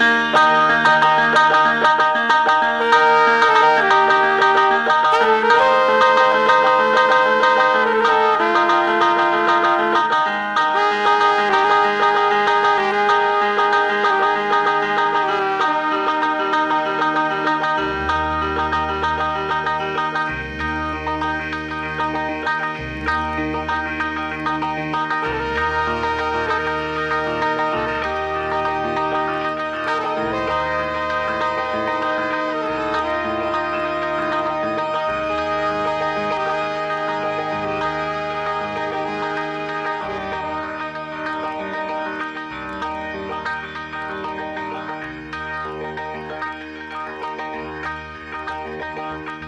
Música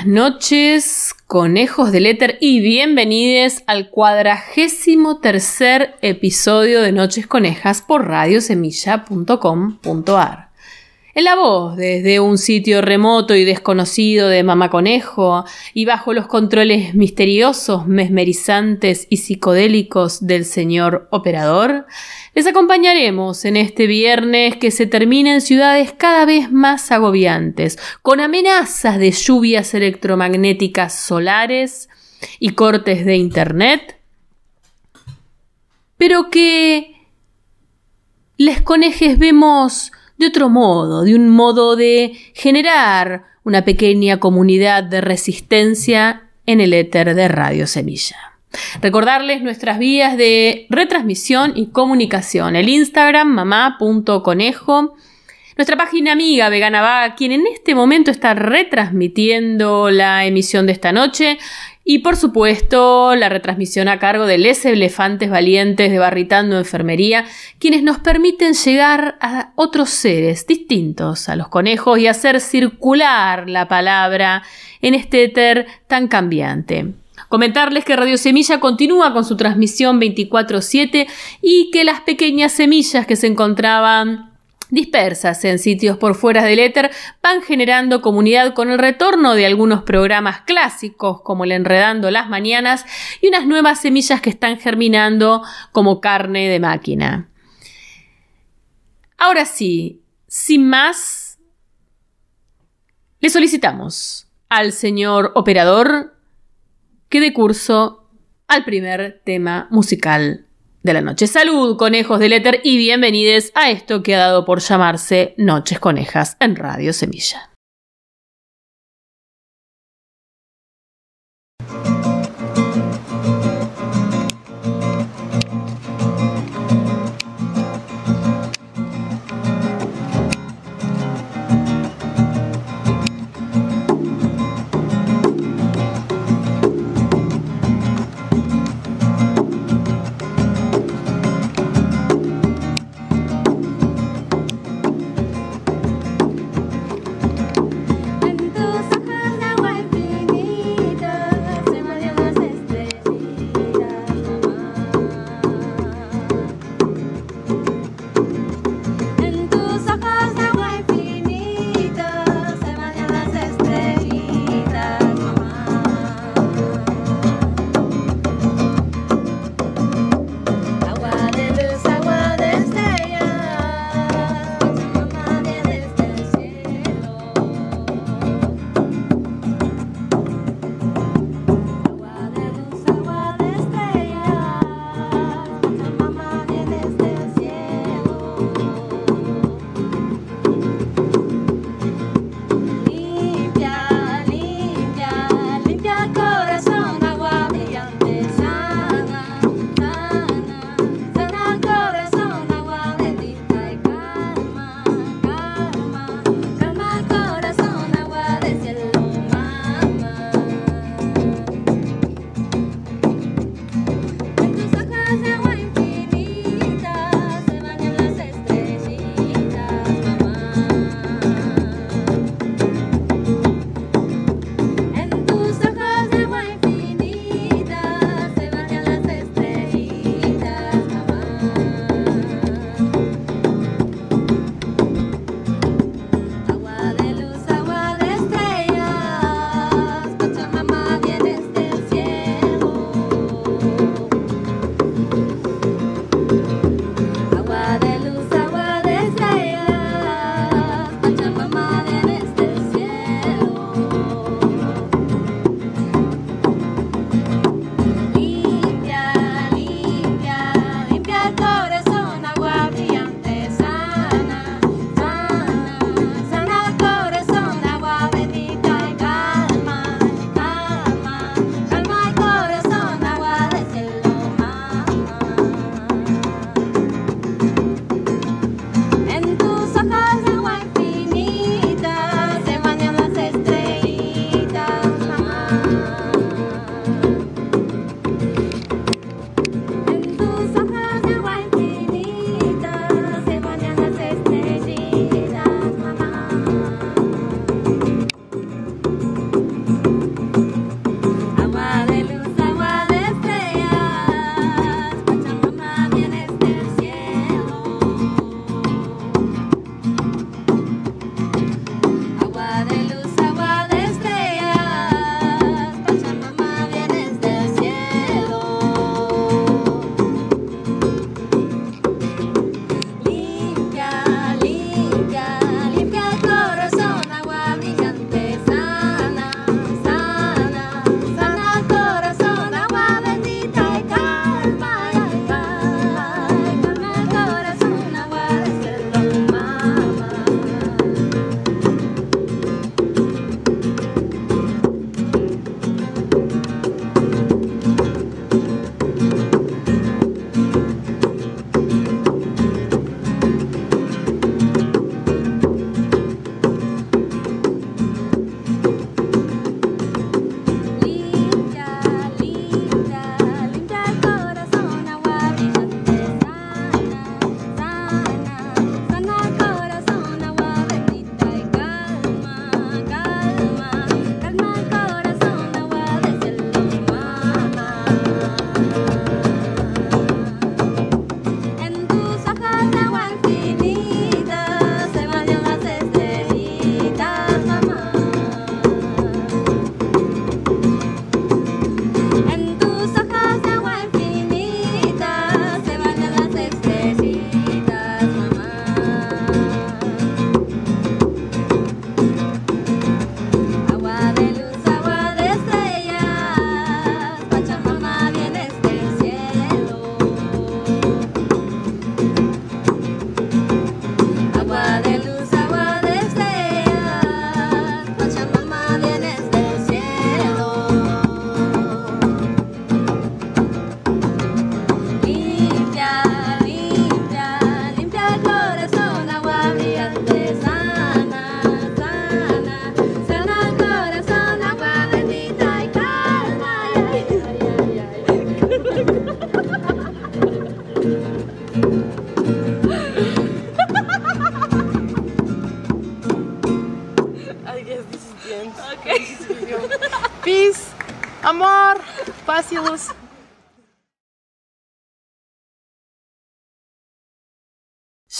Buenas noches, conejos del éter, y bienvenidos al cuadragésimo tercer episodio de Noches Conejas por radiosemilla.com.ar. En la voz, desde un sitio remoto y desconocido de Mamá Conejo, y bajo los controles misteriosos, mesmerizantes y psicodélicos del señor operador, les acompañaremos en este viernes que se termina en ciudades cada vez más agobiantes, con amenazas de lluvias electromagnéticas solares y cortes de Internet, pero que les conejes vemos de otro modo, de un modo de generar una pequeña comunidad de resistencia en el éter de Radio Semilla. Recordarles nuestras vías de retransmisión y comunicación. El Instagram mamá.conejo. Nuestra página amiga Vegana quien en este momento está retransmitiendo la emisión de esta noche. Y por supuesto, la retransmisión a cargo de Les Elefantes Valientes de Barritando Enfermería, quienes nos permiten llegar a otros seres distintos a los conejos y hacer circular la palabra en este éter tan cambiante. Comentarles que Radio Semilla continúa con su transmisión 24/7 y que las pequeñas semillas que se encontraban dispersas en sitios por fuera del éter, van generando comunidad con el retorno de algunos programas clásicos como el Enredando las Mañanas y unas nuevas semillas que están germinando como carne de máquina. Ahora sí, sin más, le solicitamos al señor operador que dé curso al primer tema musical de la noche. Salud, conejos del éter, y bienvenidos a esto que ha dado por llamarse Noches Conejas en Radio Semilla.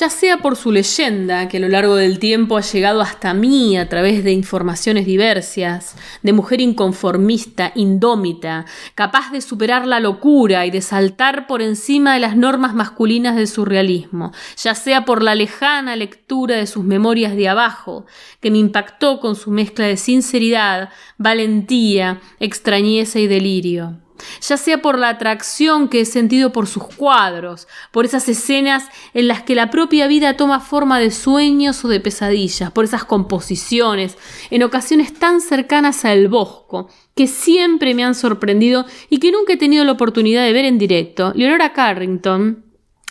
Ya sea por su leyenda, que a lo largo del tiempo ha llegado hasta mí a través de informaciones diversas, de mujer inconformista, indómita, capaz de superar la locura y de saltar por encima de las normas masculinas del surrealismo, ya sea por la lejana lectura de sus memorias de abajo, que me impactó con su mezcla de sinceridad, valentía, extrañeza y delirio ya sea por la atracción que he sentido por sus cuadros, por esas escenas en las que la propia vida toma forma de sueños o de pesadillas, por esas composiciones, en ocasiones tan cercanas al bosco, que siempre me han sorprendido y que nunca he tenido la oportunidad de ver en directo. Leonora Carrington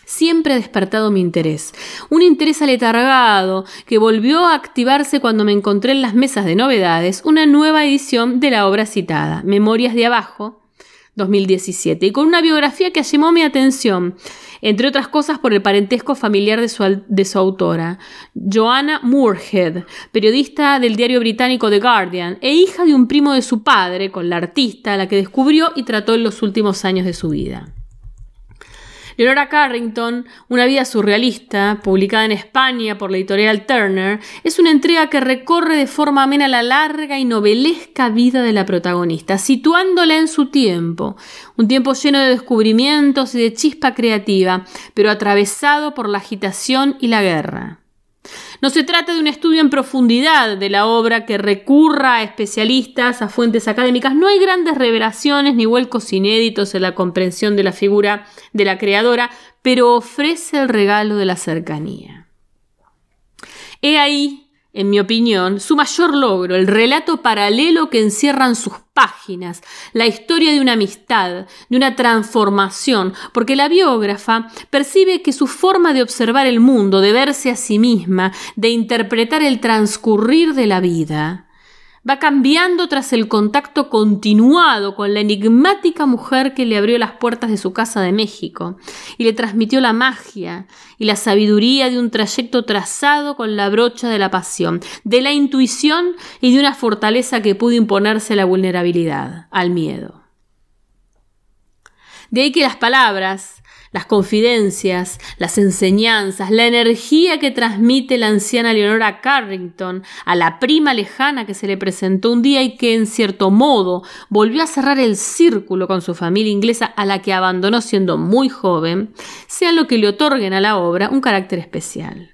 siempre ha despertado mi interés. Un interés aletargado que volvió a activarse cuando me encontré en las mesas de novedades una nueva edición de la obra citada, Memorias de Abajo, 2017, y con una biografía que llamó mi atención, entre otras cosas por el parentesco familiar de su, de su autora, Joanna Moorhead, periodista del diario británico The Guardian, e hija de un primo de su padre, con la artista a la que descubrió y trató en los últimos años de su vida. Leonora Carrington, Una vida surrealista, publicada en España por la editorial Turner, es una entrega que recorre de forma amena la larga y novelesca vida de la protagonista, situándola en su tiempo, un tiempo lleno de descubrimientos y de chispa creativa, pero atravesado por la agitación y la guerra. No se trata de un estudio en profundidad de la obra que recurra a especialistas, a fuentes académicas. No hay grandes revelaciones ni vuelcos inéditos en la comprensión de la figura de la creadora, pero ofrece el regalo de la cercanía. He ahí en mi opinión, su mayor logro, el relato paralelo que encierran sus páginas, la historia de una amistad, de una transformación, porque la biógrafa percibe que su forma de observar el mundo, de verse a sí misma, de interpretar el transcurrir de la vida, va cambiando tras el contacto continuado con la enigmática mujer que le abrió las puertas de su casa de México y le transmitió la magia y la sabiduría de un trayecto trazado con la brocha de la pasión, de la intuición y de una fortaleza que pudo imponerse a la vulnerabilidad, al miedo. De ahí que las palabras, las confidencias, las enseñanzas, la energía que transmite la anciana Leonora Carrington a la prima lejana que se le presentó un día y que en cierto modo volvió a cerrar el círculo con su familia inglesa a la que abandonó siendo muy joven, sea lo que le otorguen a la obra un carácter especial.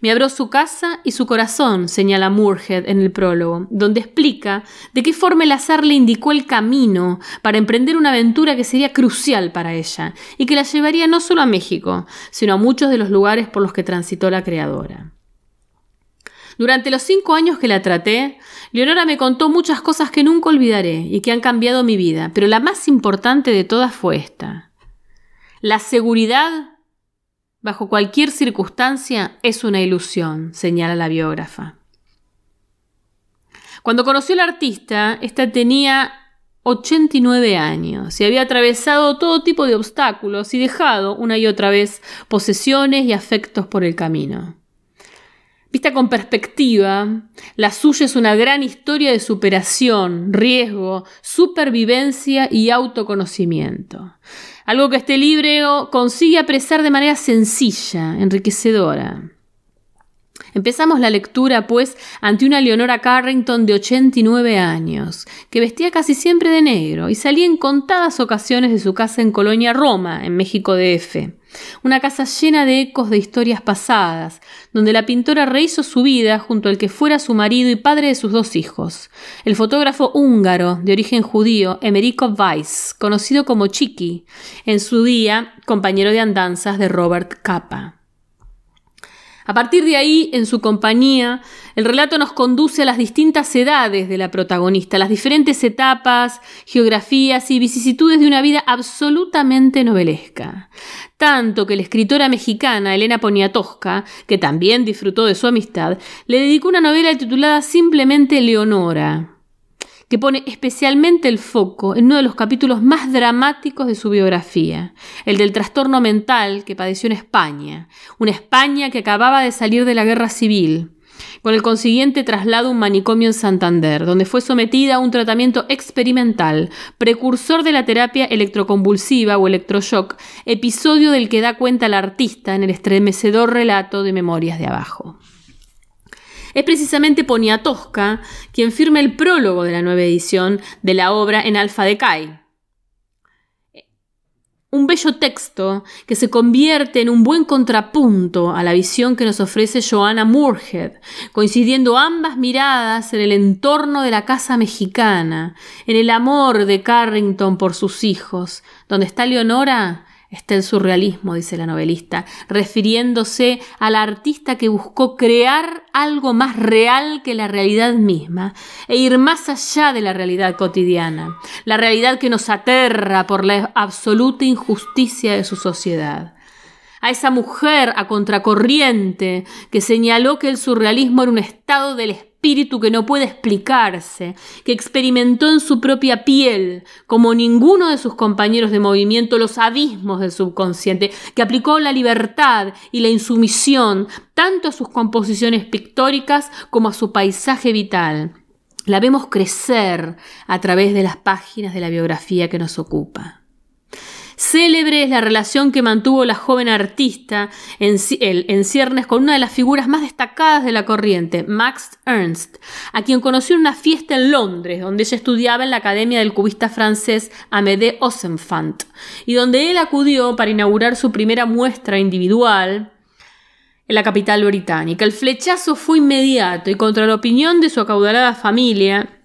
Me abrió su casa y su corazón, señala Moorhead en el prólogo, donde explica de qué forma el azar le indicó el camino para emprender una aventura que sería crucial para ella y que la llevaría no solo a México, sino a muchos de los lugares por los que transitó la creadora. Durante los cinco años que la traté, Leonora me contó muchas cosas que nunca olvidaré y que han cambiado mi vida, pero la más importante de todas fue esta. La seguridad bajo cualquier circunstancia, es una ilusión, señala la biógrafa. Cuando conoció al artista, ésta tenía 89 años y había atravesado todo tipo de obstáculos y dejado una y otra vez posesiones y afectos por el camino. Vista con perspectiva, la suya es una gran historia de superación, riesgo, supervivencia y autoconocimiento. Algo que este libro consigue apresar de manera sencilla, enriquecedora. Empezamos la lectura, pues, ante una Leonora Carrington de 89 años, que vestía casi siempre de negro y salía en contadas ocasiones de su casa en Colonia Roma, en México DF. Una casa llena de ecos de historias pasadas, donde la pintora rehizo su vida junto al que fuera su marido y padre de sus dos hijos, el fotógrafo húngaro de origen judío Emerico Weiss, conocido como Chiqui, en su día compañero de andanzas de Robert Capa. A partir de ahí, en su compañía, el relato nos conduce a las distintas edades de la protagonista, las diferentes etapas, geografías y vicisitudes de una vida absolutamente novelesca. Tanto que la escritora mexicana Elena Poniatowska, que también disfrutó de su amistad, le dedicó una novela titulada simplemente Leonora, que pone especialmente el foco en uno de los capítulos más dramáticos de su biografía, el del trastorno mental que padeció en España, una España que acababa de salir de la guerra civil, con el consiguiente traslado a un manicomio en Santander, donde fue sometida a un tratamiento experimental, precursor de la terapia electroconvulsiva o electroshock, episodio del que da cuenta la artista en el estremecedor relato de Memorias de Abajo. Es precisamente Poniatowska quien firma el prólogo de la nueva edición de la obra en Alfa de Kai, un bello texto que se convierte en un buen contrapunto a la visión que nos ofrece Joanna Moorhead, coincidiendo ambas miradas en el entorno de la casa mexicana, en el amor de Carrington por sus hijos. Donde está Leonora, está el surrealismo, dice la novelista, refiriéndose a la artista que buscó crear algo más real que la realidad misma e ir más allá de la realidad cotidiana, la realidad que nos aterra por la absoluta injusticia de su sociedad. A esa mujer a contracorriente que señaló que el surrealismo era un estado del espíritu que no puede explicarse, que experimentó en su propia piel, como ninguno de sus compañeros de movimiento, los abismos del subconsciente, que aplicó la libertad y la insumisión tanto a sus composiciones pictóricas como a su paisaje vital. La vemos crecer a través de las páginas de la biografía que nos ocupa. Célebre es la relación que mantuvo la joven artista en, ciernes con una de las figuras más destacadas de la corriente, Max Ernst, a quien conoció en una fiesta en Londres, donde ella estudiaba en la Academia del cubista francés Amédée Osenfant, y donde él acudió para inaugurar su primera muestra individual, en la capital británica. El flechazo fue inmediato y contra la opinión de su acaudalada familia,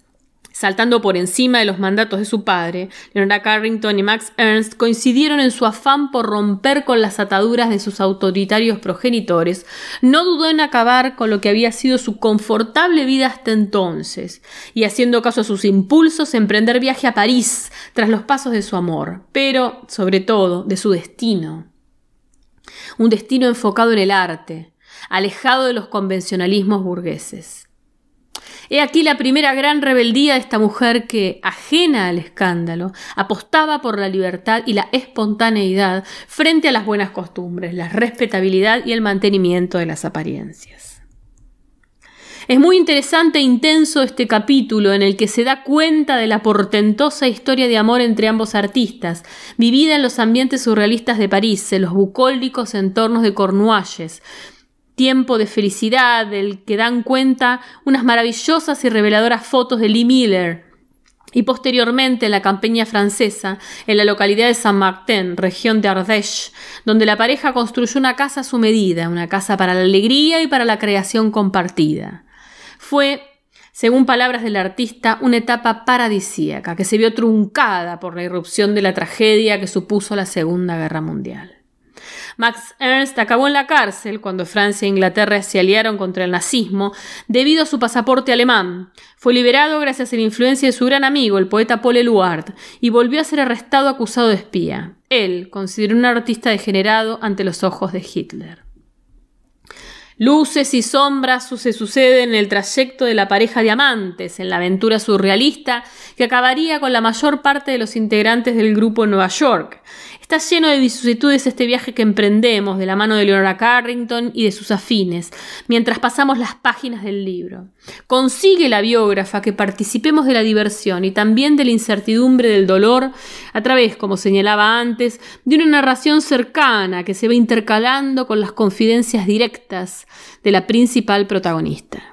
saltando por encima de los mandatos de su padre, Leonora Carrington y Max Ernst coincidieron en su afán por romper con las ataduras de sus autoritarios progenitores, no dudó en acabar con lo que había sido su confortable vida hasta entonces, y haciendo caso a sus impulsos, emprender viaje a París tras los pasos de su amor, pero, sobre todo, de su destino. Un destino enfocado en el arte, alejado de los convencionalismos burgueses. He aquí la primera gran rebeldía de esta mujer que, ajena al escándalo, apostaba por la libertad y la espontaneidad frente a las buenas costumbres, la respetabilidad y el mantenimiento de las apariencias. Es muy interesante e intenso este capítulo en el que se da cuenta de la portentosa historia de amor entre ambos artistas, vivida en los ambientes surrealistas de París, en los bucólicos entornos de Cornualles, tiempo de felicidad del que dan cuenta unas maravillosas y reveladoras fotos de Lee Miller, y posteriormente en la campaña francesa, en la localidad de Saint-Martin, región de Ardèche, donde la pareja construyó una casa a su medida, una casa para la alegría y para la creación compartida. Fue, según palabras del artista, una etapa paradisíaca que se vio truncada por la irrupción de la tragedia que supuso la Segunda Guerra Mundial. Max Ernst acabó en la cárcel cuando Francia e Inglaterra se aliaron contra el nazismo debido a su pasaporte alemán. Fue liberado gracias a la influencia de su gran amigo, el poeta Paul Eluard, y volvió a ser arrestado acusado de espía. Él, consideró un artista degenerado ante los ojos de Hitler. Luces y sombras se suceden en el trayecto de la pareja de amantes, en la aventura surrealista que acabaría con la mayor parte de los integrantes del grupo en Nueva York. Está lleno de vicisitudes este viaje que emprendemos de la mano de Leonora Carrington y de sus afines, mientras pasamos las páginas del libro. Consigue la biógrafa que participemos de la diversión y también de la incertidumbre del dolor a través, como señalaba antes, de una narración cercana que se va intercalando con las confidencias directas de la principal protagonista.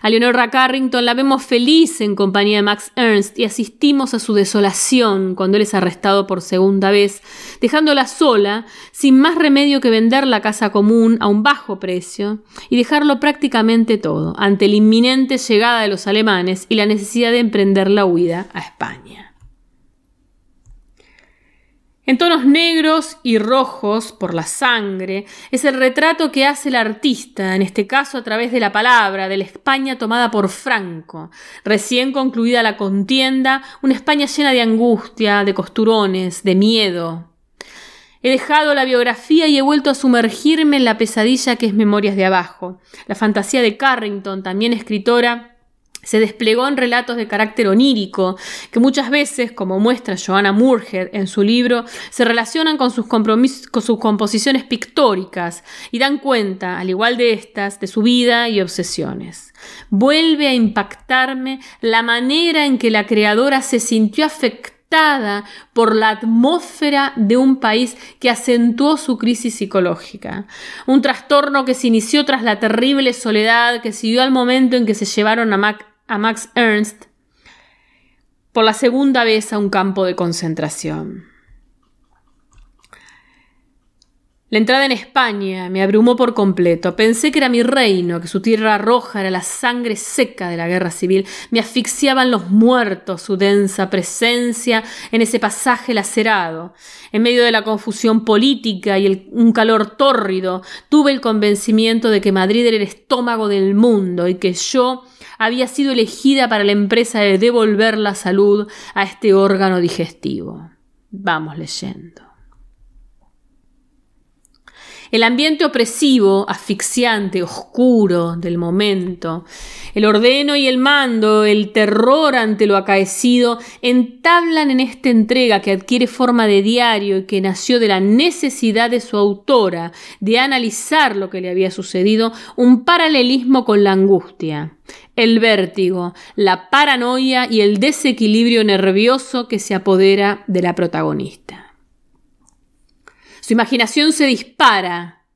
A Leonora Carrington la vemos feliz en compañía de Max Ernst y asistimos a su desolación cuando él es arrestado por segunda vez, dejándola sola, sin más remedio que vender la casa común a un bajo precio y dejarlo prácticamente todo, ante la inminente llegada de los alemanes y la necesidad de emprender la huida a España. En tonos negros y rojos por la sangre, es el retrato que hace el artista, en este caso a través de la palabra, de la España tomada por Franco, recién concluida la contienda, una España llena de angustia, de costurones, de miedo. He dejado la biografía y he vuelto a sumergirme en la pesadilla que es Memorias de Abajo, la fantasía de Carrington, también escritora, se desplegó en relatos de carácter onírico, que muchas veces, como muestra Joanna Moorhead en su libro, se relacionan con sus, con sus composiciones pictóricas y dan cuenta, al igual de estas, de su vida y obsesiones. Vuelve a impactarme la manera en que la creadora se sintió afectada por la atmósfera de un país que acentuó su crisis psicológica. Un trastorno que se inició tras la terrible soledad que siguió al momento en que se llevaron a Mac a Max Ernst por la segunda vez a un campo de concentración. La entrada en España me abrumó por completo. Pensé que era mi reino, que su tierra roja era la sangre seca de la guerra civil. Me asfixiaban los muertos, su densa presencia en ese pasaje lacerado. En medio de la confusión política y un calor tórrido, tuve el convencimiento de que Madrid era el estómago del mundo y que yo había sido elegida para la empresa de devolver la salud a este órgano digestivo. Vamos leyendo. El ambiente opresivo, asfixiante, oscuro del momento, el ordeno y el mando, el terror ante lo acaecido, entablan en esta entrega que adquiere forma de diario y que nació de la necesidad de su autora de analizar lo que le había sucedido, un paralelismo con la angustia el vértigo, la paranoia y el desequilibrio nervioso que se apodera de la protagonista. Su imaginación se dispara.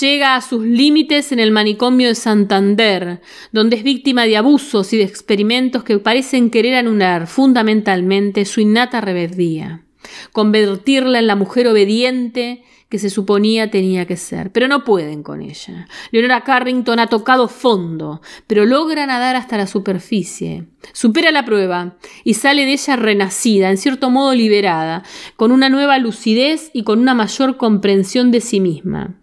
Llega a sus límites en el manicomio de Santander, donde es víctima de abusos y de experimentos que parecen querer anular fundamentalmente su innata rebeldía, convertirla en la mujer obediente que se suponía tenía que ser, pero no pueden con ella. Leonora Carrington ha tocado fondo, pero logra nadar hasta la superficie. Supera la prueba y sale de ella renacida, en cierto modo liberada, con una nueva lucidez y con una mayor comprensión de sí misma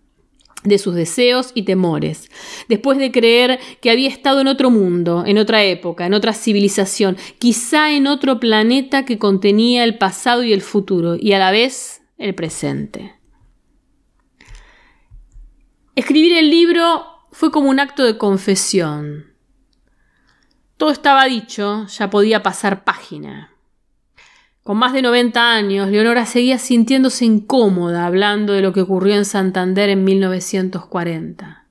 de sus deseos y temores, después de creer que había estado en otro mundo, en otra época, en otra civilización, quizá en otro planeta que contenía el pasado y el futuro, y a la vez el presente. Escribir el libro fue como un acto de confesión. Todo estaba dicho, ya podía pasar página. Con más de 90 años, Leonora seguía sintiéndose incómoda hablando de lo que ocurrió en Santander en 1940.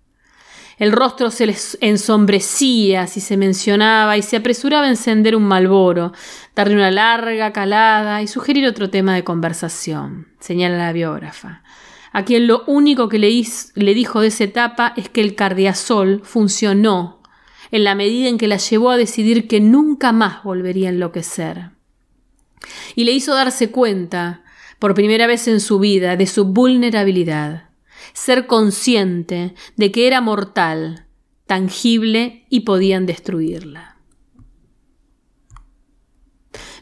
El rostro se le ensombrecía si se mencionaba y se apresuraba a encender un malboro, darle una larga calada y sugerir otro tema de conversación, señala la biógrafa a quien lo único que le, le dijo de esa etapa es que el cardiasol funcionó en la medida en que la llevó a decidir que nunca más volvería a enloquecer. Y le hizo darse cuenta, por primera vez en su vida, de su vulnerabilidad, ser consciente de que era mortal, tangible y podían destruirla.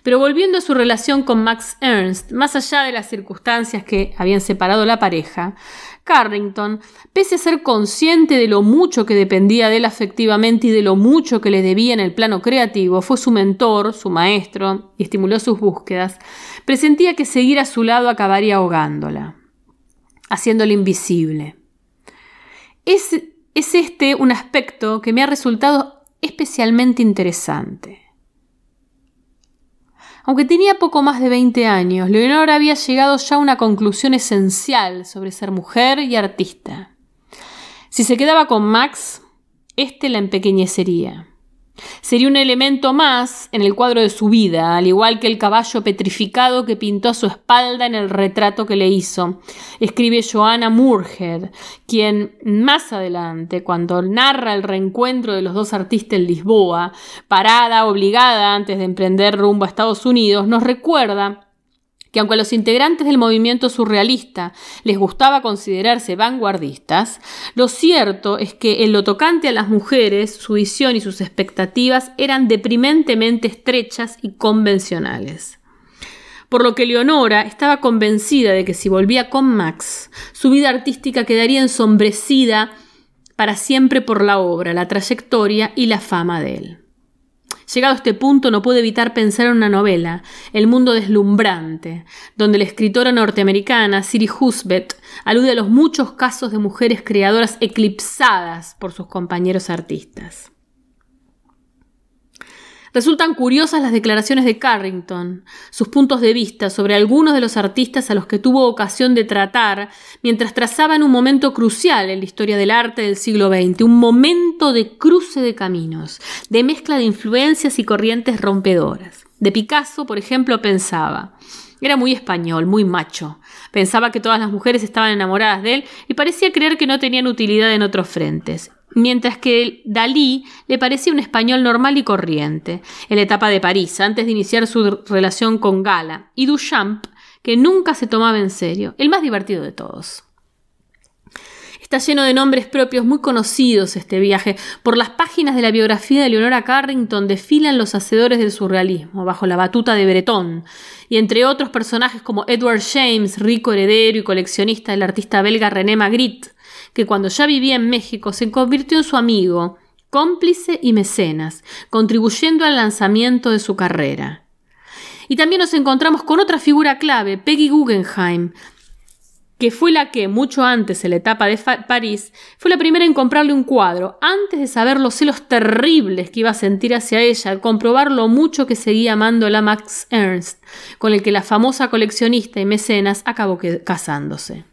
Pero volviendo a su relación con Max Ernst, más allá de las circunstancias que habían separado la pareja, Carrington, pese a ser consciente de lo mucho que dependía de él afectivamente y de lo mucho que le debía en el plano creativo, fue su mentor, su maestro, y estimuló sus búsquedas, presentía que seguir a su lado acabaría ahogándola, haciéndola invisible. Es, es este un aspecto que me ha resultado especialmente interesante. Aunque tenía poco más de 20 años, Leonor había llegado ya a una conclusión esencial sobre ser mujer y artista. Si se quedaba con Max, éste la empequeñecería. Sería un elemento más en el cuadro de su vida, al igual que el caballo petrificado que pintó a su espalda en el retrato que le hizo. Escribe Joanna Moorhead, quien más adelante, cuando narra el reencuentro de los dos artistas en Lisboa, parada, obligada antes de emprender rumbo a Estados Unidos, nos recuerda que aunque a los integrantes del movimiento surrealista les gustaba considerarse vanguardistas, lo cierto es que en lo tocante a las mujeres, su visión y sus expectativas eran deprimentemente estrechas y convencionales. Por lo que Leonora estaba convencida de que si volvía con Max, su vida artística quedaría ensombrecida para siempre por la obra, la trayectoria y la fama de él. Llegado a este punto no pude evitar pensar en una novela, El mundo deslumbrante, donde la escritora norteamericana Siri Husbeth alude a los muchos casos de mujeres creadoras eclipsadas por sus compañeros artistas. Resultan curiosas las declaraciones de Carrington, sus puntos de vista sobre algunos de los artistas a los que tuvo ocasión de tratar mientras trazaban un momento crucial en la historia del arte del siglo XX, un momento de cruce de caminos, de mezcla de influencias y corrientes rompedoras. De Picasso, por ejemplo, pensaba, era muy español, muy macho. Pensaba que todas las mujeres estaban enamoradas de él y parecía creer que no tenían utilidad en otros frentes mientras que Dalí le parecía un español normal y corriente, en la etapa de París, antes de iniciar su relación con Gala, y Duchamp, que nunca se tomaba en serio, el más divertido de todos. Está lleno de nombres propios muy conocidos este viaje. Por las páginas de la biografía de Leonora Carrington desfilan los hacedores del surrealismo, bajo la batuta de Breton, y entre otros personajes como Edward James, rico heredero y coleccionista del artista belga René Magritte, que cuando ya vivía en México se convirtió en su amigo, cómplice y mecenas, contribuyendo al lanzamiento de su carrera. Y también nos encontramos con otra figura clave, Peggy Guggenheim, que fue la que, mucho antes en la etapa de París, fue la primera en comprarle un cuadro, antes de saber los celos terribles que iba a sentir hacia ella al comprobar lo mucho que seguía amando a Max Ernst, con el que la famosa coleccionista y mecenas acabó casándose.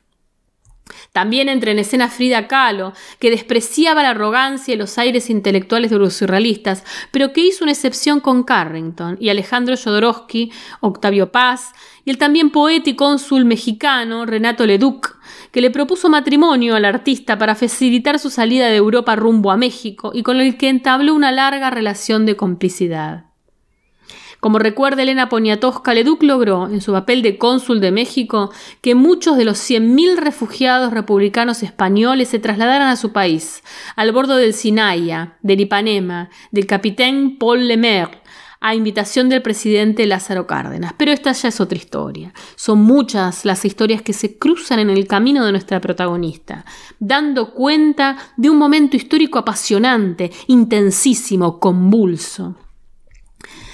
También entra en escena Frida Kahlo, que despreciaba la arrogancia y los aires intelectuales de los surrealistas, pero que hizo una excepción con Carrington y Alejandro Jodorowsky, Octavio Paz y el también poeta y cónsul mexicano Renato Leduc, que le propuso matrimonio al artista para facilitar su salida de Europa rumbo a México y con el que entabló una larga relación de complicidad. Como recuerda Elena Poniatowska, Leduc logró, en su papel de cónsul de México, que muchos de los 100.000 refugiados republicanos españoles se trasladaran a su país, al bordo del Sinaya, del Ipanema, del capitán Paul Lemaire, a invitación del presidente Lázaro Cárdenas. Pero esta ya es otra historia. Son muchas las historias que se cruzan en el camino de nuestra protagonista, dando cuenta de un momento histórico apasionante, intensísimo, convulso.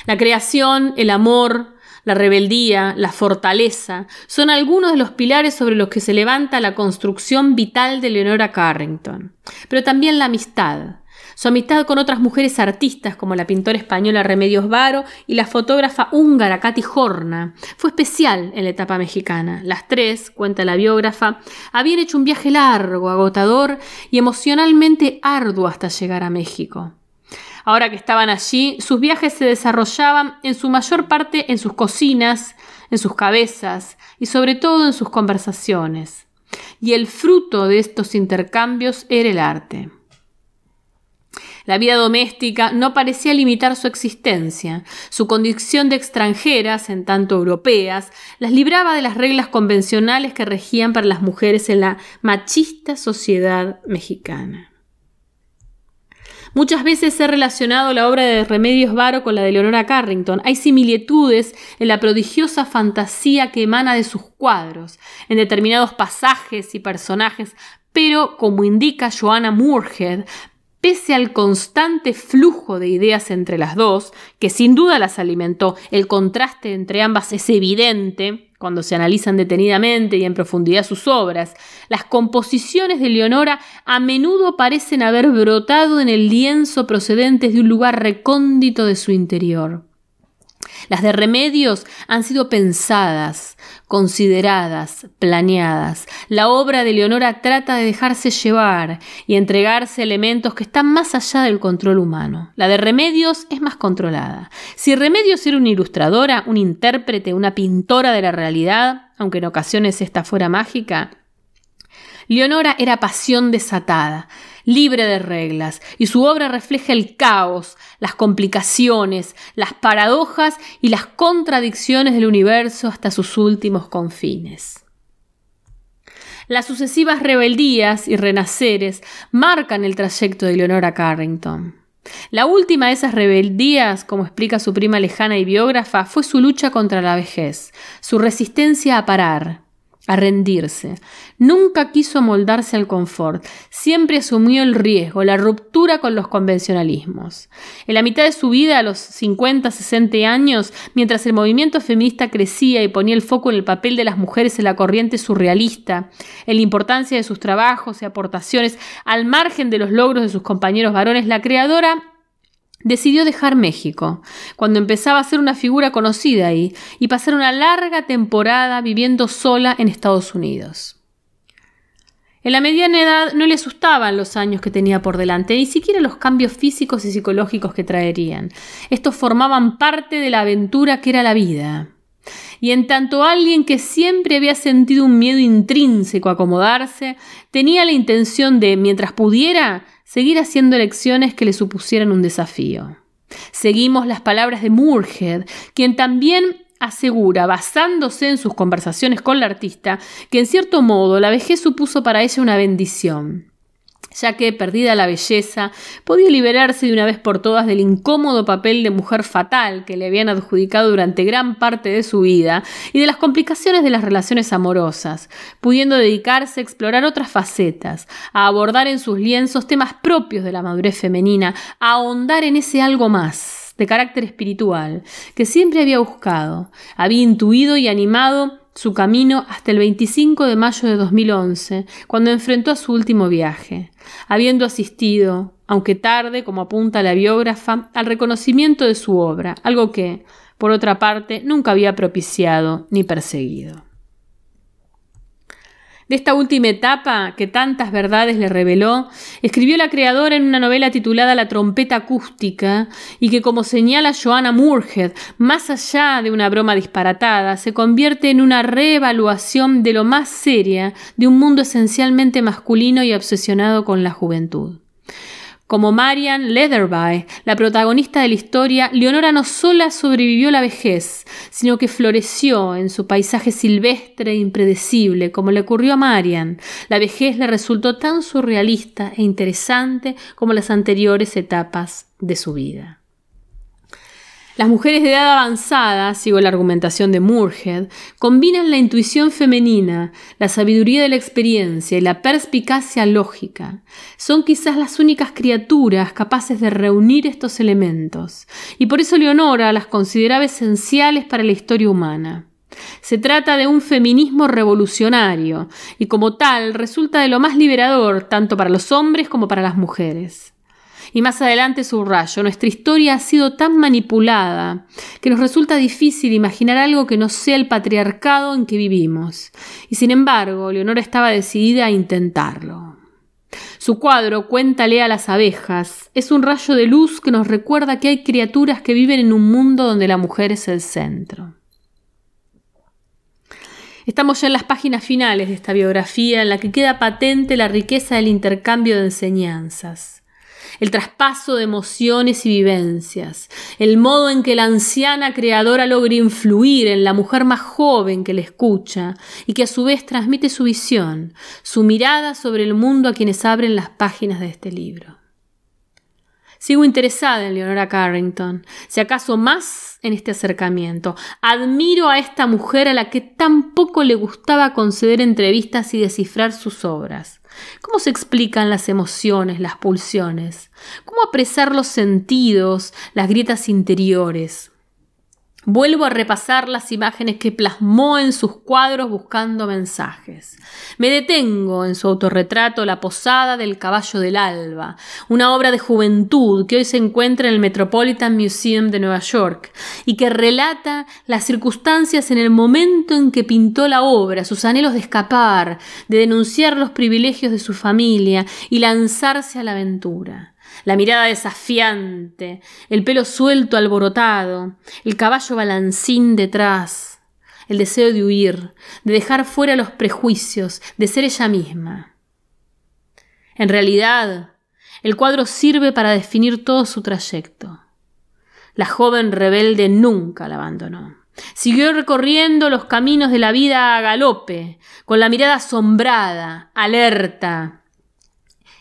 La creación, el amor, la rebeldía, la fortaleza, son algunos de los pilares sobre los que se levanta la construcción vital de Leonora Carrington. Pero también la amistad. Su amistad con otras mujeres artistas como la pintora española Remedios Varo y la fotógrafa húngara Katy Horna fue especial en la etapa mexicana. Las tres, cuenta la biógrafa, habían hecho un viaje largo, agotador y emocionalmente arduo hasta llegar a México. Ahora que estaban allí, sus viajes se desarrollaban en su mayor parte en sus cocinas, en sus cabezas y sobre todo en sus conversaciones. Y el fruto de estos intercambios era el arte. La vida doméstica no parecía limitar su existencia. Su condición de extranjeras, en tanto europeas, las libraba de las reglas convencionales que regían para las mujeres en la machista sociedad mexicana. Muchas veces ha relacionado la obra de Remedios Varo con la de Leonora Carrington. Hay similitudes en la prodigiosa fantasía que emana de sus cuadros, en determinados pasajes y personajes, pero, como indica Joanna Moorhead, pese al constante flujo de ideas entre las dos, que sin duda las alimentó, el contraste entre ambas es evidente, cuando se analizan detenidamente y en profundidad sus obras, las composiciones de Leonora a menudo parecen haber brotado en el lienzo procedentes de un lugar recóndito de su interior. Las de remedios han sido pensadas, consideradas, planeadas. La obra de Leonora trata de dejarse llevar y entregarse elementos que están más allá del control humano. La de remedios es más controlada. Si remedios era una ilustradora, un intérprete, una pintora de la realidad, aunque en ocasiones esta fuera mágica, Leonora era pasión desatada, libre de reglas, y su obra refleja el caos, las complicaciones, las paradojas y las contradicciones del universo hasta sus últimos confines. Las sucesivas rebeldías y renaceres marcan el trayecto de Leonora Carrington. La última de esas rebeldías, como explica su prima lejana y biógrafa, fue su lucha contra la vejez, su resistencia a parar, a rendirse. Nunca quiso moldarse al confort, siempre asumió el riesgo, la ruptura con los convencionalismos. En la mitad de su vida, a los 50, 60 años, mientras el movimiento feminista crecía y ponía el foco en el papel de las mujeres en la corriente surrealista, en la importancia de sus trabajos y aportaciones, al margen de los logros de sus compañeros varones, la creadora decidió dejar México, cuando empezaba a ser una figura conocida ahí, y pasar una larga temporada viviendo sola en Estados Unidos. En la mediana edad no le asustaban los años que tenía por delante, ni siquiera los cambios físicos y psicológicos que traerían. Estos formaban parte de la aventura que era la vida. Y en tanto alguien que siempre había sentido un miedo intrínseco a acomodarse, tenía la intención de, mientras pudiera, seguir haciendo elecciones que le supusieran un desafío. Seguimos las palabras de Moorhead, quien también asegura, basándose en sus conversaciones con la artista, que en cierto modo la vejez supuso para ella una bendición ya que, perdida la belleza, podía liberarse de una vez por todas del incómodo papel de mujer fatal que le habían adjudicado durante gran parte de su vida y de las complicaciones de las relaciones amorosas, pudiendo dedicarse a explorar otras facetas, a abordar en sus lienzos temas propios de la madurez femenina, a ahondar en ese algo más de carácter espiritual que siempre había buscado, había intuido y animado su camino hasta el 25 de mayo de 2011, cuando enfrentó a su último viaje, habiendo asistido, aunque tarde, como apunta la biógrafa, al reconocimiento de su obra, algo que, por otra parte, nunca había propiciado ni perseguido. De esta última etapa, que tantas verdades le reveló, escribió la creadora en una novela titulada La trompeta acústica, y que, como señala Joanna Moorhead, más allá de una broma disparatada, se convierte en una reevaluación de lo más seria de un mundo esencialmente masculino y obsesionado con la juventud. Como Marian Leatherby, la protagonista de la historia, Leonora no solo sobrevivió la vejez, sino que floreció en su paisaje silvestre e impredecible, como le ocurrió a Marian. La vejez le resultó tan surrealista e interesante como las anteriores etapas de su vida. Las mujeres de edad avanzada, sigo la argumentación de Moorhead, combinan la intuición femenina, la sabiduría de la experiencia y la perspicacia lógica. Son quizás las únicas criaturas capaces de reunir estos elementos, y por eso Leonora las consideraba esenciales para la historia humana. Se trata de un feminismo revolucionario, y como tal resulta de lo más liberador tanto para los hombres como para las mujeres. Y más adelante subrayo, nuestra historia ha sido tan manipulada que nos resulta difícil imaginar algo que no sea el patriarcado en que vivimos. Y sin embargo, Leonora estaba decidida a intentarlo. Su cuadro, Cuéntale a las abejas, es un rayo de luz que nos recuerda que hay criaturas que viven en un mundo donde la mujer es el centro. Estamos ya en las páginas finales de esta biografía en la que queda patente la riqueza del intercambio de enseñanzas el traspaso de emociones y vivencias, el modo en que la anciana creadora logra influir en la mujer más joven que le escucha y que a su vez transmite su visión, su mirada sobre el mundo a quienes abren las páginas de este libro. Sigo interesada en Leonora Carrington, si acaso más en este acercamiento. Admiro a esta mujer a la que tan poco le gustaba conceder entrevistas y descifrar sus obras. ¿Cómo se explican las emociones, las pulsiones? ¿Cómo apresar los sentidos, las grietas interiores? Vuelvo a repasar las imágenes que plasmó en sus cuadros buscando mensajes. Me detengo en su autorretrato La Posada del Caballo del Alba, una obra de juventud que hoy se encuentra en el Metropolitan Museum de Nueva York y que relata las circunstancias en el momento en que pintó la obra, sus anhelos de escapar, de denunciar los privilegios de su familia y lanzarse a la aventura la mirada desafiante, el pelo suelto alborotado, el caballo balancín detrás, el deseo de huir, de dejar fuera los prejuicios, de ser ella misma. En realidad, el cuadro sirve para definir todo su trayecto. La joven rebelde nunca la abandonó. Siguió recorriendo los caminos de la vida a galope, con la mirada asombrada, alerta,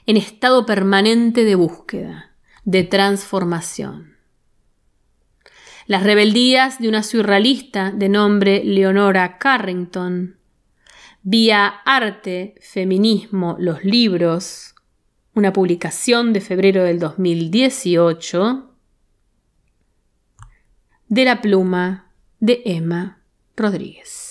en estado permanente de búsqueda, de transformación. Las rebeldías de una surrealista de nombre Leonora Carrington, vía arte, feminismo, los libros, una publicación de febrero del 2018, de la pluma de Emma Rodríguez.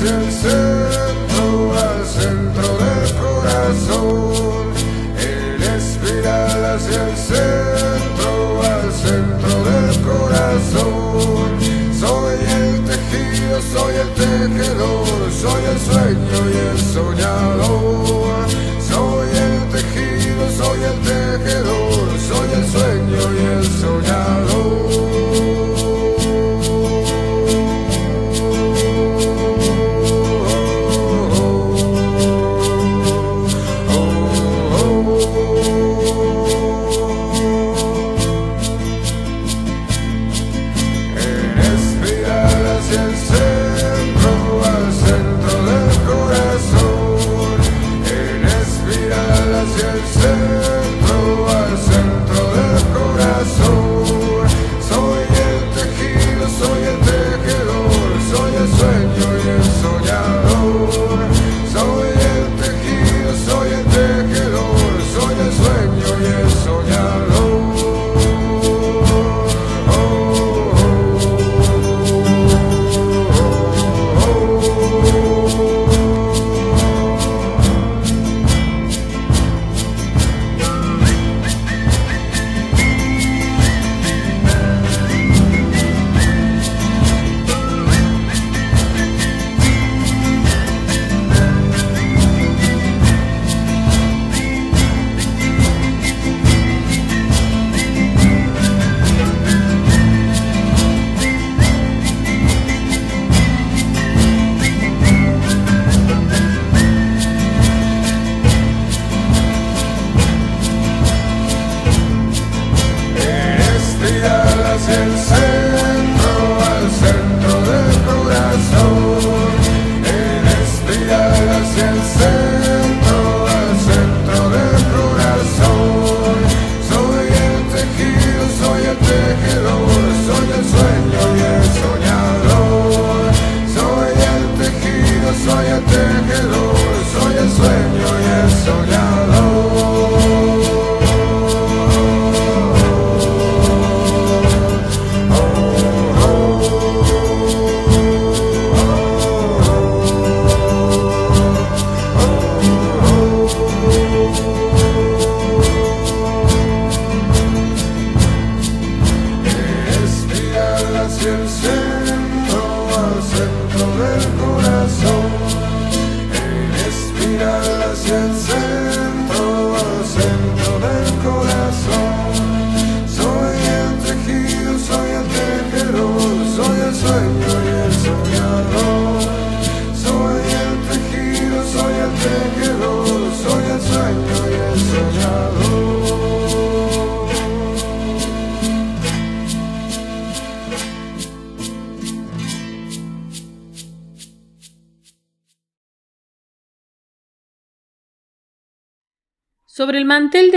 Since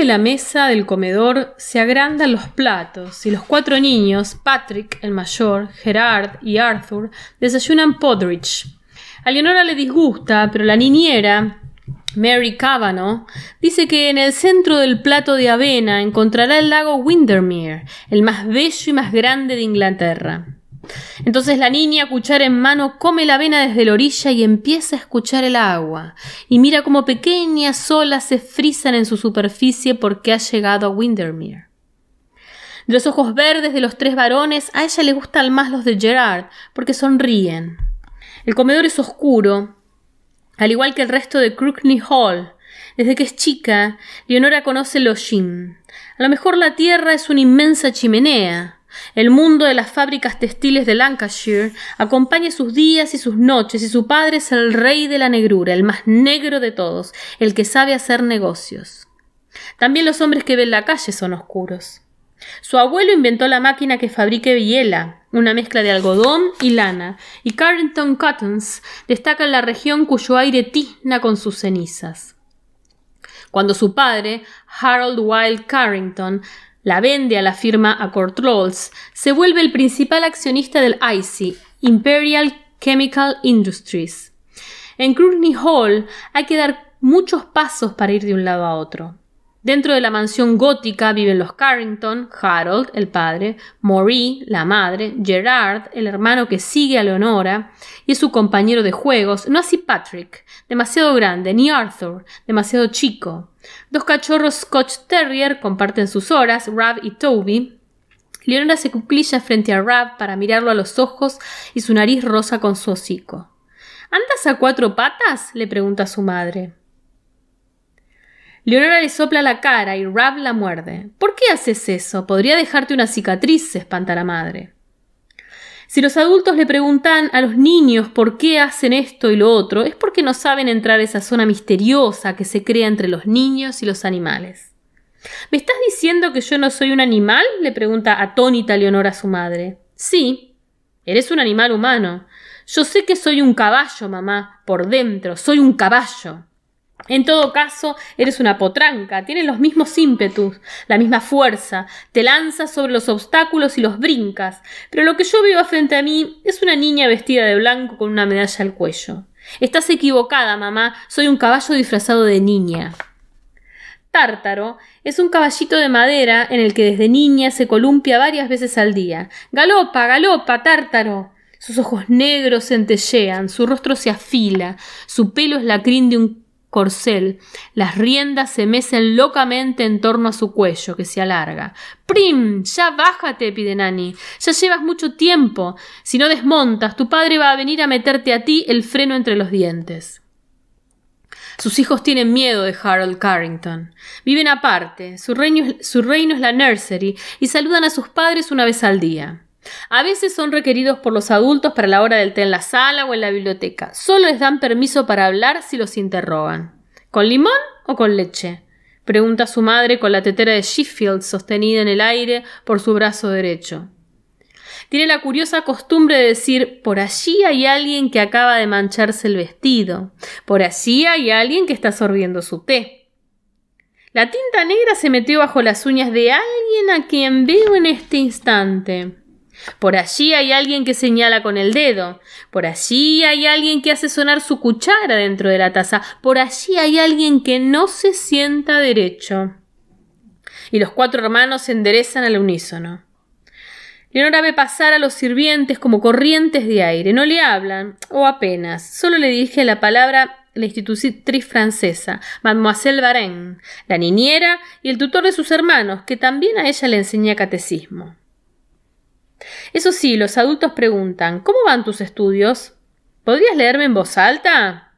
de la mesa del comedor se agrandan los platos y los cuatro niños, Patrick, el mayor, Gerard y Arthur, desayunan Podridge. A Leonora le disgusta, pero la niñera, Mary Cavanaugh, dice que en el centro del plato de avena encontrará el lago Windermere, el más bello y más grande de Inglaterra. Entonces la niña, cuchara en mano, come la avena desde la orilla y empieza a escuchar el agua, y mira cómo pequeñas olas se frizan en su superficie porque ha llegado a Windermere. De los ojos verdes de los tres varones, a ella le gustan más los de Gerard, porque sonríen. El comedor es oscuro, al igual que el resto de Crookney Hall. Desde que es chica, Leonora conoce el hollín. A lo mejor la tierra es una inmensa chimenea. El mundo de las fábricas textiles de Lancashire acompaña sus días y sus noches, y su padre es el rey de la negrura, el más negro de todos, el que sabe hacer negocios. También los hombres que ven la calle son oscuros. Su abuelo inventó la máquina que fabrique biela, una mezcla de algodón y lana, y Carrington Cottons destaca en la región cuyo aire tizna con sus cenizas. Cuando su padre, Harold Wilde Carrington, la vende a la firma Accord Rolls, se vuelve el principal accionista del ICI, Imperial Chemical Industries. En Crookney Hall hay que dar muchos pasos para ir de un lado a otro. Dentro de la mansión gótica viven los Carrington, Harold, el padre, Maurice, la madre, Gerard, el hermano que sigue a Leonora y es su compañero de juegos, no así Patrick, demasiado grande, ni Arthur, demasiado chico. Dos cachorros Scotch Terrier comparten sus horas, Rab y Toby, Leonora se cuclilla frente a Rab para mirarlo a los ojos y su nariz rosa con su hocico. ¿Andas a cuatro patas? le pregunta su madre. Leonora le sopla la cara y Rab la muerde. ¿Por qué haces eso? Podría dejarte una cicatriz, se espanta la madre. Si los adultos le preguntan a los niños por qué hacen esto y lo otro, es porque no saben entrar a esa zona misteriosa que se crea entre los niños y los animales. ¿Me estás diciendo que yo no soy un animal? le pregunta atónita Leonora a su madre. Sí, eres un animal humano. Yo sé que soy un caballo, mamá, por dentro, soy un caballo. En todo caso, eres una potranca, tienes los mismos ímpetus, la misma fuerza, te lanzas sobre los obstáculos y los brincas, pero lo que yo veo frente a mí es una niña vestida de blanco con una medalla al cuello. Estás equivocada, mamá, soy un caballo disfrazado de niña. Tártaro es un caballito de madera en el que desde niña se columpia varias veces al día. Galopa, galopa, Tártaro. Sus ojos negros centellean, su rostro se afila, su pelo es la crin de un corcel. Las riendas se mecen locamente en torno a su cuello, que se alarga. Prim. ya bájate, pide Nani. Ya llevas mucho tiempo. Si no desmontas, tu padre va a venir a meterte a ti el freno entre los dientes. Sus hijos tienen miedo de Harold Carrington. Viven aparte, su reino, su reino es la nursery y saludan a sus padres una vez al día. A veces son requeridos por los adultos para la hora del té en la sala o en la biblioteca. Solo les dan permiso para hablar si los interrogan. ¿Con limón o con leche? pregunta su madre con la tetera de Sheffield sostenida en el aire por su brazo derecho. Tiene la curiosa costumbre de decir por allí hay alguien que acaba de mancharse el vestido, por allí hay alguien que está sorbiendo su té. La tinta negra se metió bajo las uñas de alguien a quien veo en este instante. Por allí hay alguien que señala con el dedo. Por allí hay alguien que hace sonar su cuchara dentro de la taza. Por allí hay alguien que no se sienta derecho. Y los cuatro hermanos se enderezan al unísono. Leonora ve pasar a los sirvientes como corrientes de aire. No le hablan, o apenas. Solo le dirige la palabra la institutriz francesa, Mademoiselle Varenne, la niñera y el tutor de sus hermanos, que también a ella le enseña catecismo. Eso sí, los adultos preguntan ¿Cómo van tus estudios? ¿Podrías leerme en voz alta?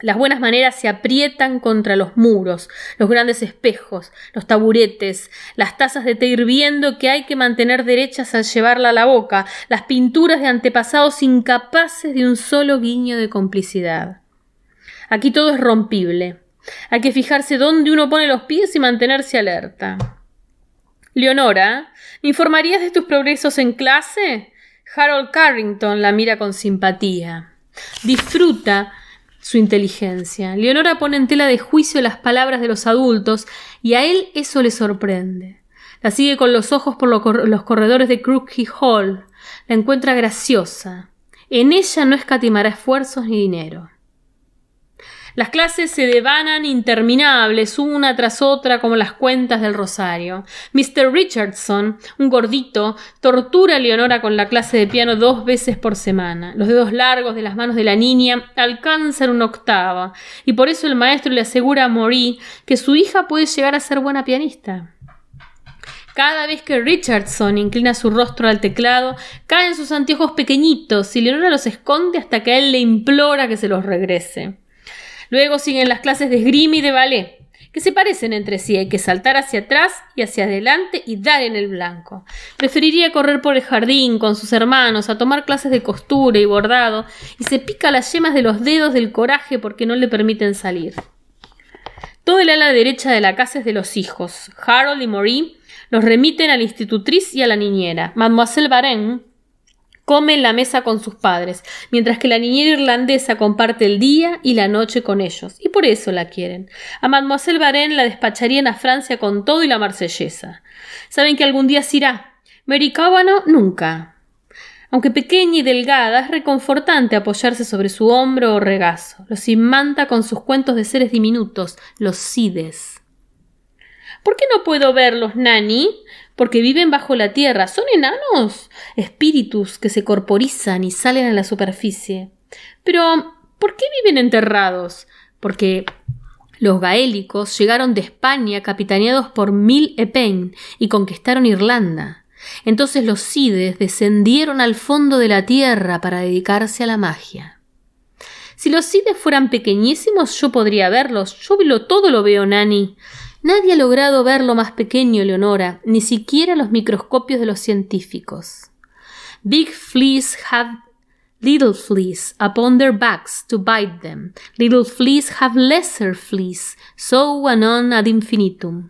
Las buenas maneras se aprietan contra los muros, los grandes espejos, los taburetes, las tazas de té hirviendo que hay que mantener derechas al llevarla a la boca, las pinturas de antepasados incapaces de un solo guiño de complicidad. Aquí todo es rompible. Hay que fijarse dónde uno pone los pies y mantenerse alerta. Leonora, ¿me informarías de tus progresos en clase? Harold Carrington la mira con simpatía. Disfruta su inteligencia. Leonora pone en tela de juicio las palabras de los adultos y a él eso le sorprende. La sigue con los ojos por los corredores de Crookhey Hall. La encuentra graciosa. En ella no escatimará esfuerzos ni dinero. Las clases se devanan interminables una tras otra como las cuentas del rosario. Mr. Richardson, un gordito, tortura a Leonora con la clase de piano dos veces por semana. Los dedos largos de las manos de la niña alcanzan una octava, y por eso el maestro le asegura a Maurice que su hija puede llegar a ser buena pianista. Cada vez que Richardson inclina su rostro al teclado, caen sus anteojos pequeñitos y Leonora los esconde hasta que él le implora que se los regrese. Luego siguen las clases de esgrima y de ballet, que se parecen entre sí. Hay que saltar hacia atrás y hacia adelante y dar en el blanco. Preferiría correr por el jardín con sus hermanos, a tomar clases de costura y bordado, y se pica las yemas de los dedos del coraje porque no le permiten salir. Todo el ala derecha de la casa es de los hijos. Harold y Marie los remiten a la institutriz y a la niñera. Mademoiselle Varenne come en la mesa con sus padres, mientras que la niñera irlandesa comparte el día y la noche con ellos, y por eso la quieren. A Mademoiselle Varenne la despacharían a Francia con todo y la marsellesa. Saben que algún día se irá. Mary nunca. Aunque pequeña y delgada, es reconfortante apoyarse sobre su hombro o regazo. Los imanta con sus cuentos de seres diminutos, los sides. ¿Por qué no puedo verlos, Nani? Porque viven bajo la tierra. Son enanos, espíritus que se corporizan y salen a la superficie. Pero, ¿por qué viven enterrados? Porque los gaélicos llegaron de España capitaneados por Mil Epen y conquistaron Irlanda. Entonces los Cides descendieron al fondo de la tierra para dedicarse a la magia. Si los Cides fueran pequeñísimos, yo podría verlos. Yo lo, todo lo veo, Nani. Nadie ha logrado ver lo más pequeño, Leonora, ni siquiera los microscopios de los científicos. Big fleas have little fleas upon their backs to bite them. Little fleas have lesser fleas, so anon ad infinitum.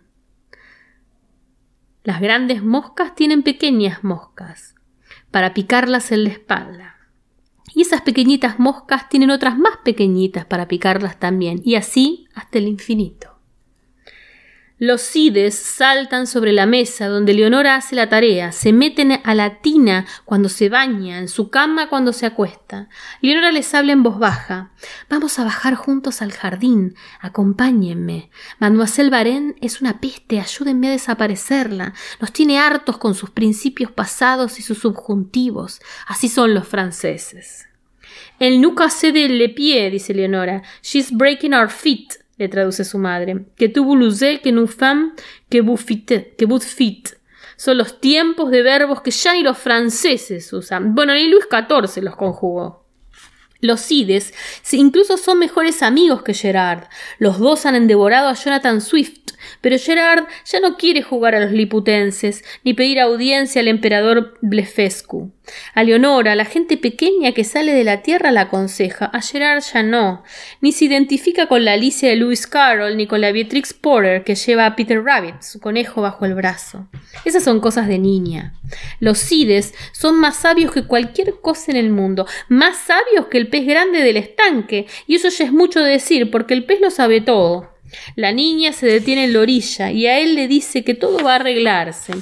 Las grandes moscas tienen pequeñas moscas para picarlas en la espalda. Y esas pequeñitas moscas tienen otras más pequeñitas para picarlas también, y así hasta el infinito. Los cides saltan sobre la mesa donde Leonora hace la tarea, se meten a la tina cuando se baña, en su cama cuando se acuesta. Leonora les habla en voz baja. Vamos a bajar juntos al jardín. Acompáñenme. Mademoiselle Varenne es una peste, ayúdenme a desaparecerla. Nos tiene hartos con sus principios pasados y sus subjuntivos. Así son los franceses. El nuca se de le pie, dice Leonora. She's breaking our feet le traduce su madre, que tu voulez que nous femme que vous que vous fit. Son los tiempos de verbos que ya ni los franceses usan. Bueno, ni Luis XIV los conjugó. Los Cides incluso son mejores amigos que Gerard. Los dos han endevorado a Jonathan Swift, pero Gerard ya no quiere jugar a los liputenses ni pedir audiencia al emperador Blefescu. A Leonora, la gente pequeña que sale de la tierra, la aconseja. A Gerard ya no. Ni se identifica con la Alicia de Lewis Carroll ni con la Beatrix Porter que lleva a Peter Rabbit, su conejo, bajo el brazo. Esas son cosas de niña. Los Cides son más sabios que cualquier cosa en el mundo, más sabios que el pez grande del estanque, y eso ya es mucho decir, porque el pez lo sabe todo. La niña se detiene en la orilla y a él le dice que todo va a arreglarse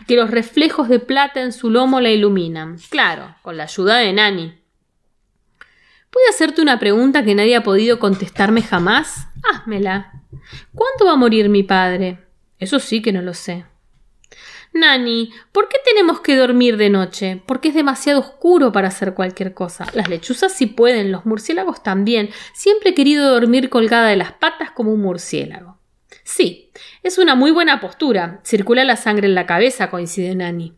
y que los reflejos de plata en su lomo la iluminan. Claro, con la ayuda de Nani. ¿Puedo hacerte una pregunta que nadie ha podido contestarme jamás? Házmela. ¿Cuándo va a morir mi padre? Eso sí que no lo sé. Nani, ¿por qué tenemos que dormir de noche? Porque es demasiado oscuro para hacer cualquier cosa. Las lechuzas sí pueden, los murciélagos también. Siempre he querido dormir colgada de las patas como un murciélago. Sí, es una muy buena postura. Circula la sangre en la cabeza, coincide Nani.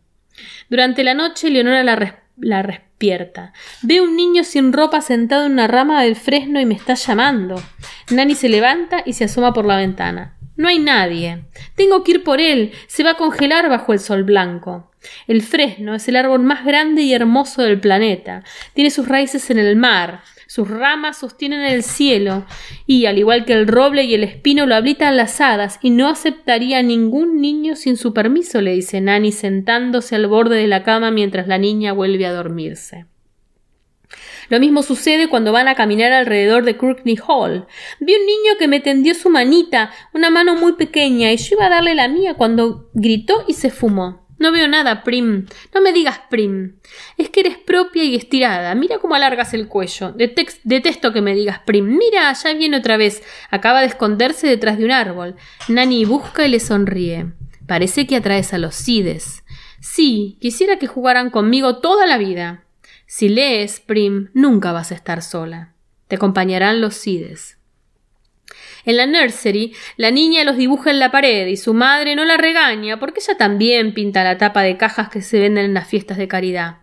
Durante la noche, Leonora la, la despierta. Ve un niño sin ropa sentado en una rama del fresno y me está llamando. Nani se levanta y se asoma por la ventana. No hay nadie. Tengo que ir por él. Se va a congelar bajo el sol blanco. El fresno es el árbol más grande y hermoso del planeta. Tiene sus raíces en el mar. Sus ramas sostienen el cielo, y al igual que el roble y el espino lo habitan las hadas, y no aceptaría ningún niño sin su permiso, le dice Nani sentándose al borde de la cama mientras la niña vuelve a dormirse. Lo mismo sucede cuando van a caminar alrededor de Courtney Hall. Vi un niño que me tendió su manita, una mano muy pequeña, y yo iba a darle la mía cuando gritó y se fumó. No veo nada, Prim. No me digas Prim. Es que eres propia y estirada. Mira cómo alargas el cuello. detesto que me digas Prim. Mira, ya viene otra vez. Acaba de esconderse detrás de un árbol. Nani busca y le sonríe. Parece que atraes a los Cides. Sí, quisiera que jugaran conmigo toda la vida. Si lees, Prim, nunca vas a estar sola. Te acompañarán los Cides. En la nursery, la niña los dibuja en la pared y su madre no la regaña porque ella también pinta la tapa de cajas que se venden en las fiestas de caridad.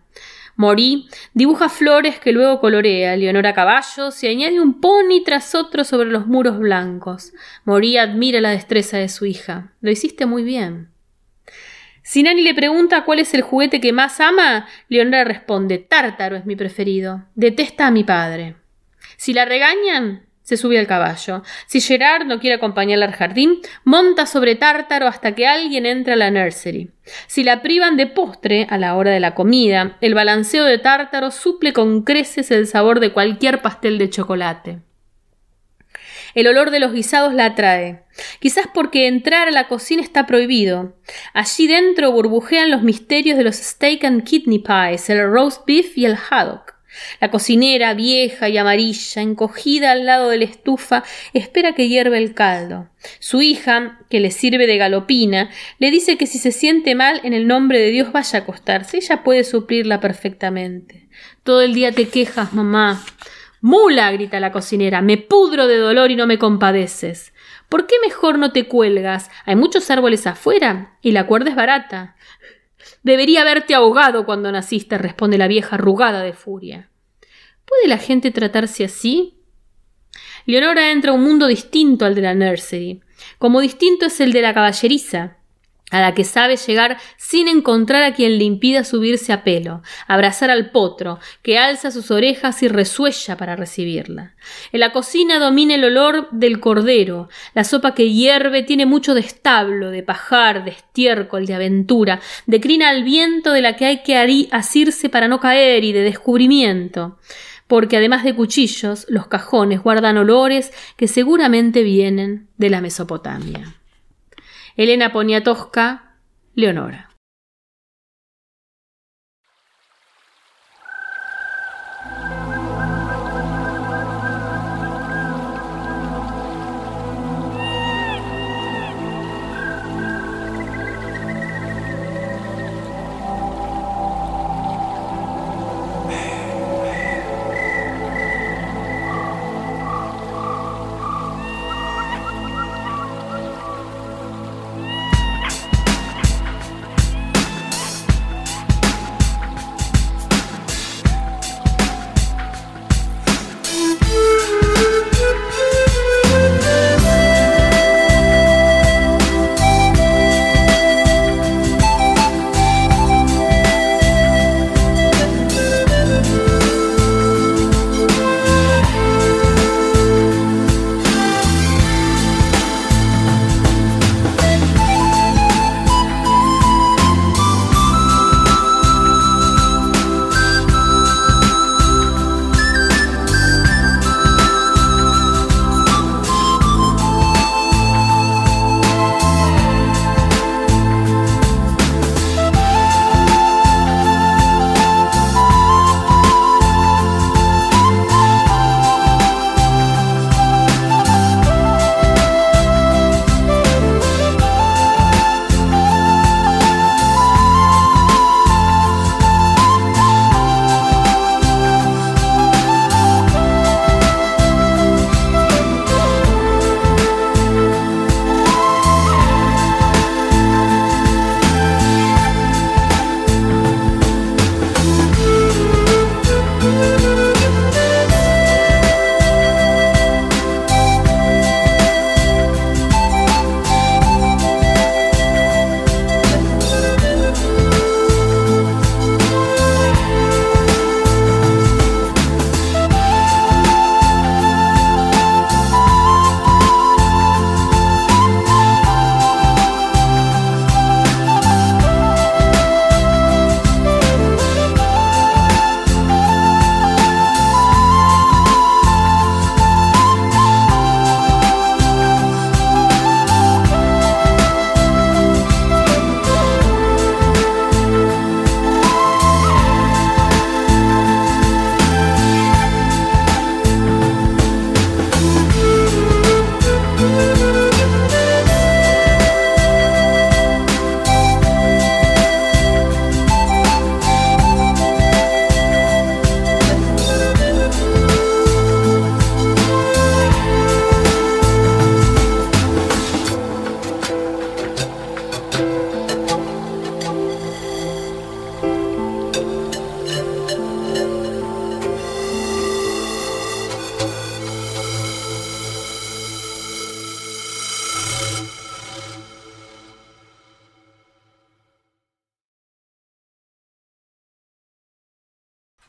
Morí dibuja flores que luego colorea, Leonora caballos y añade un pony tras otro sobre los muros blancos. Morí admira la destreza de su hija. Lo hiciste muy bien. Si Nani le pregunta cuál es el juguete que más ama, Leonora responde Tártaro es mi preferido. Detesta a mi padre. Si la regañan, se sube al caballo. Si Gerard no quiere acompañarla al jardín, monta sobre Tártaro hasta que alguien entre a la nursery. Si la privan de postre a la hora de la comida, el balanceo de Tártaro suple con creces el sabor de cualquier pastel de chocolate. El olor de los guisados la atrae. Quizás porque entrar a la cocina está prohibido. Allí dentro burbujean los misterios de los steak and kidney pies, el roast beef y el haddock. La cocinera, vieja y amarilla, encogida al lado de la estufa, espera que hierva el caldo. Su hija, que le sirve de galopina, le dice que si se siente mal, en el nombre de Dios vaya a acostarse. Ella puede suplirla perfectamente. Todo el día te quejas, mamá. Mula. grita la cocinera. Me pudro de dolor y no me compadeces. ¿Por qué mejor no te cuelgas? Hay muchos árboles afuera y la cuerda es barata. Debería haberte ahogado cuando naciste, responde la vieja arrugada de furia. ¿Puede la gente tratarse así? Leonora entra a un mundo distinto al de la nursery, como distinto es el de la caballeriza, a la que sabe llegar sin encontrar a quien le impida subirse a pelo, abrazar al potro, que alza sus orejas y resuella para recibirla. En la cocina domina el olor del cordero, la sopa que hierve tiene mucho de establo, de pajar, de estiércol, de aventura, de crina al viento de la que hay que asirse para no caer y de descubrimiento porque además de cuchillos, los cajones guardan olores que seguramente vienen de la Mesopotamia. Elena Poniatowska, Leonora.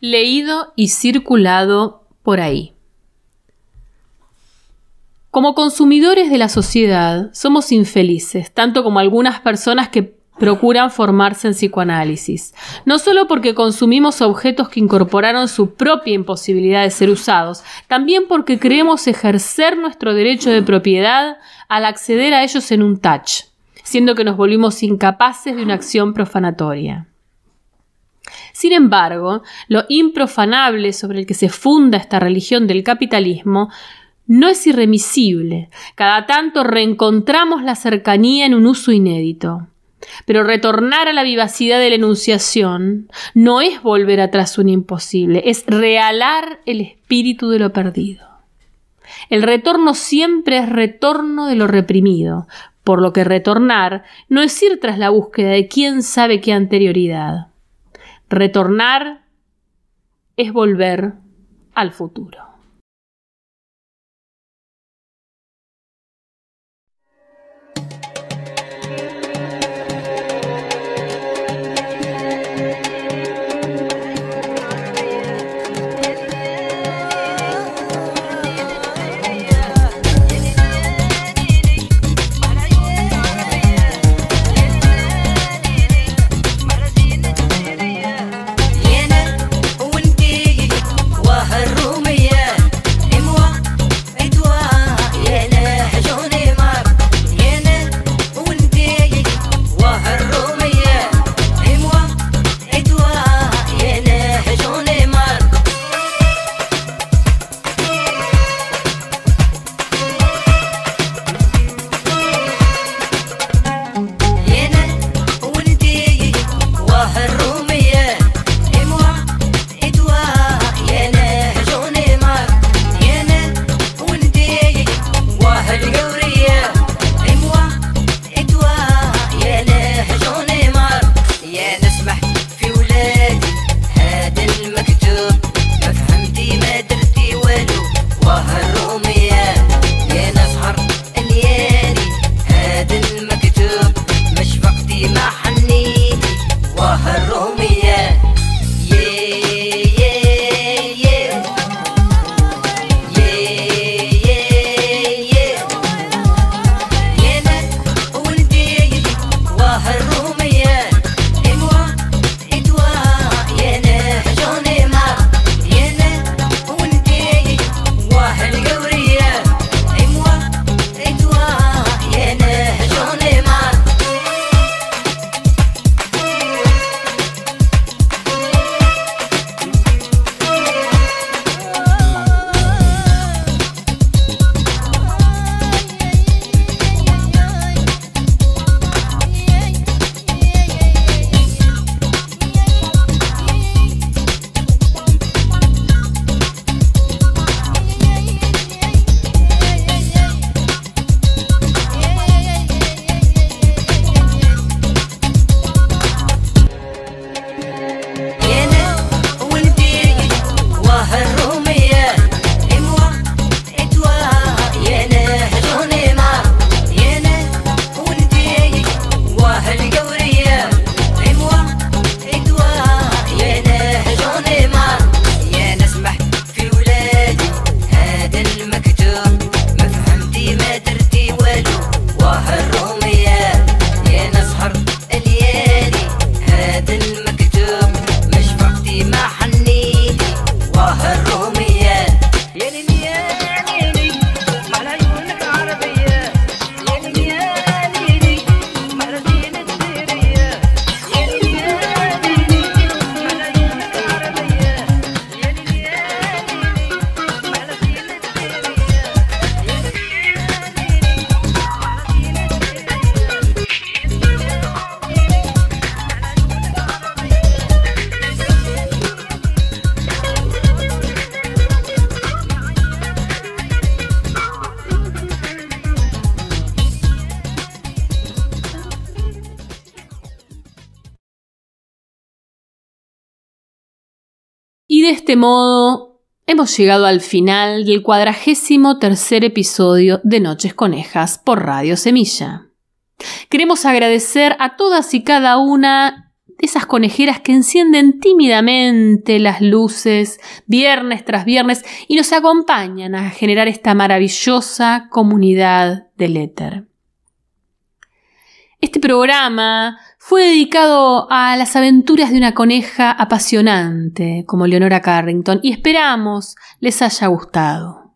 Leído y circulado por ahí. Como consumidores de la sociedad, somos infelices, tanto como algunas personas que procuran formarse en psicoanálisis, no solo porque consumimos objetos que incorporaron su propia imposibilidad de ser usados, también porque creemos ejercer nuestro derecho de propiedad al acceder a ellos en un touch, siendo que nos volvimos incapaces de una acción profanatoria. Sin embargo, lo improfanable sobre el que se funda esta religión del capitalismo no es irremisible. Cada tanto reencontramos la cercanía en un uso inédito. Pero retornar a la vivacidad de la enunciación no es volver atrás un imposible, es realar el espíritu de lo perdido. El retorno siempre es retorno de lo reprimido, por lo que retornar no es ir tras la búsqueda de quién sabe qué anterioridad. Retornar es volver al futuro. Modo hemos llegado al final del cuadragésimo tercer episodio de Noches Conejas por Radio Semilla. Queremos agradecer a todas y cada una de esas conejeras que encienden tímidamente las luces viernes tras viernes y nos acompañan a generar esta maravillosa comunidad del éter. Este programa fue dedicado a las aventuras de una coneja apasionante como Leonora Carrington y esperamos les haya gustado.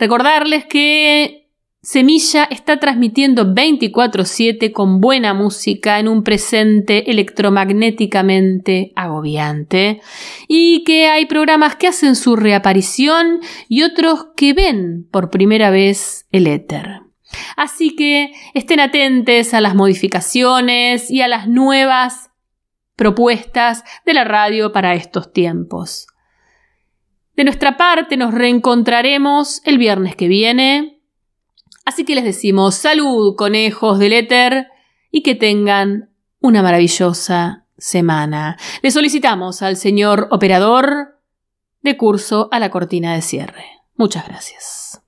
Recordarles que Semilla está transmitiendo 24/7 con buena música en un presente electromagnéticamente agobiante y que hay programas que hacen su reaparición y otros que ven por primera vez el éter. Así que estén atentos a las modificaciones y a las nuevas propuestas de la radio para estos tiempos. De nuestra parte nos reencontraremos el viernes que viene. Así que les decimos salud, conejos del éter, y que tengan una maravillosa semana. Le solicitamos al señor operador de curso a la cortina de cierre. Muchas gracias.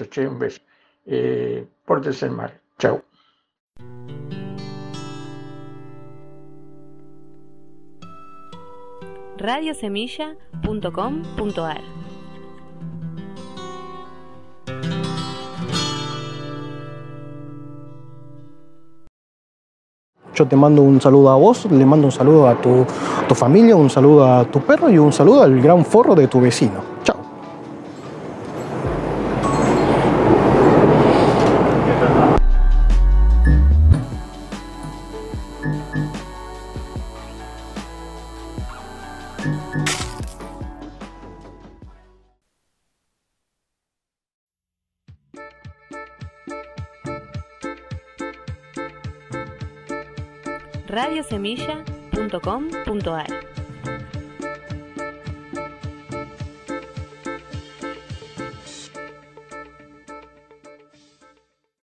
Abrazo, che, un beso. Eh, pórtense mal. Chau. radiosemilla.com.ar Yo te mando un saludo a vos, le mando un saludo a tu, tu familia, un saludo a tu perro y un saludo al gran forro de tu vecino. Chao. radiosemilla.com.ar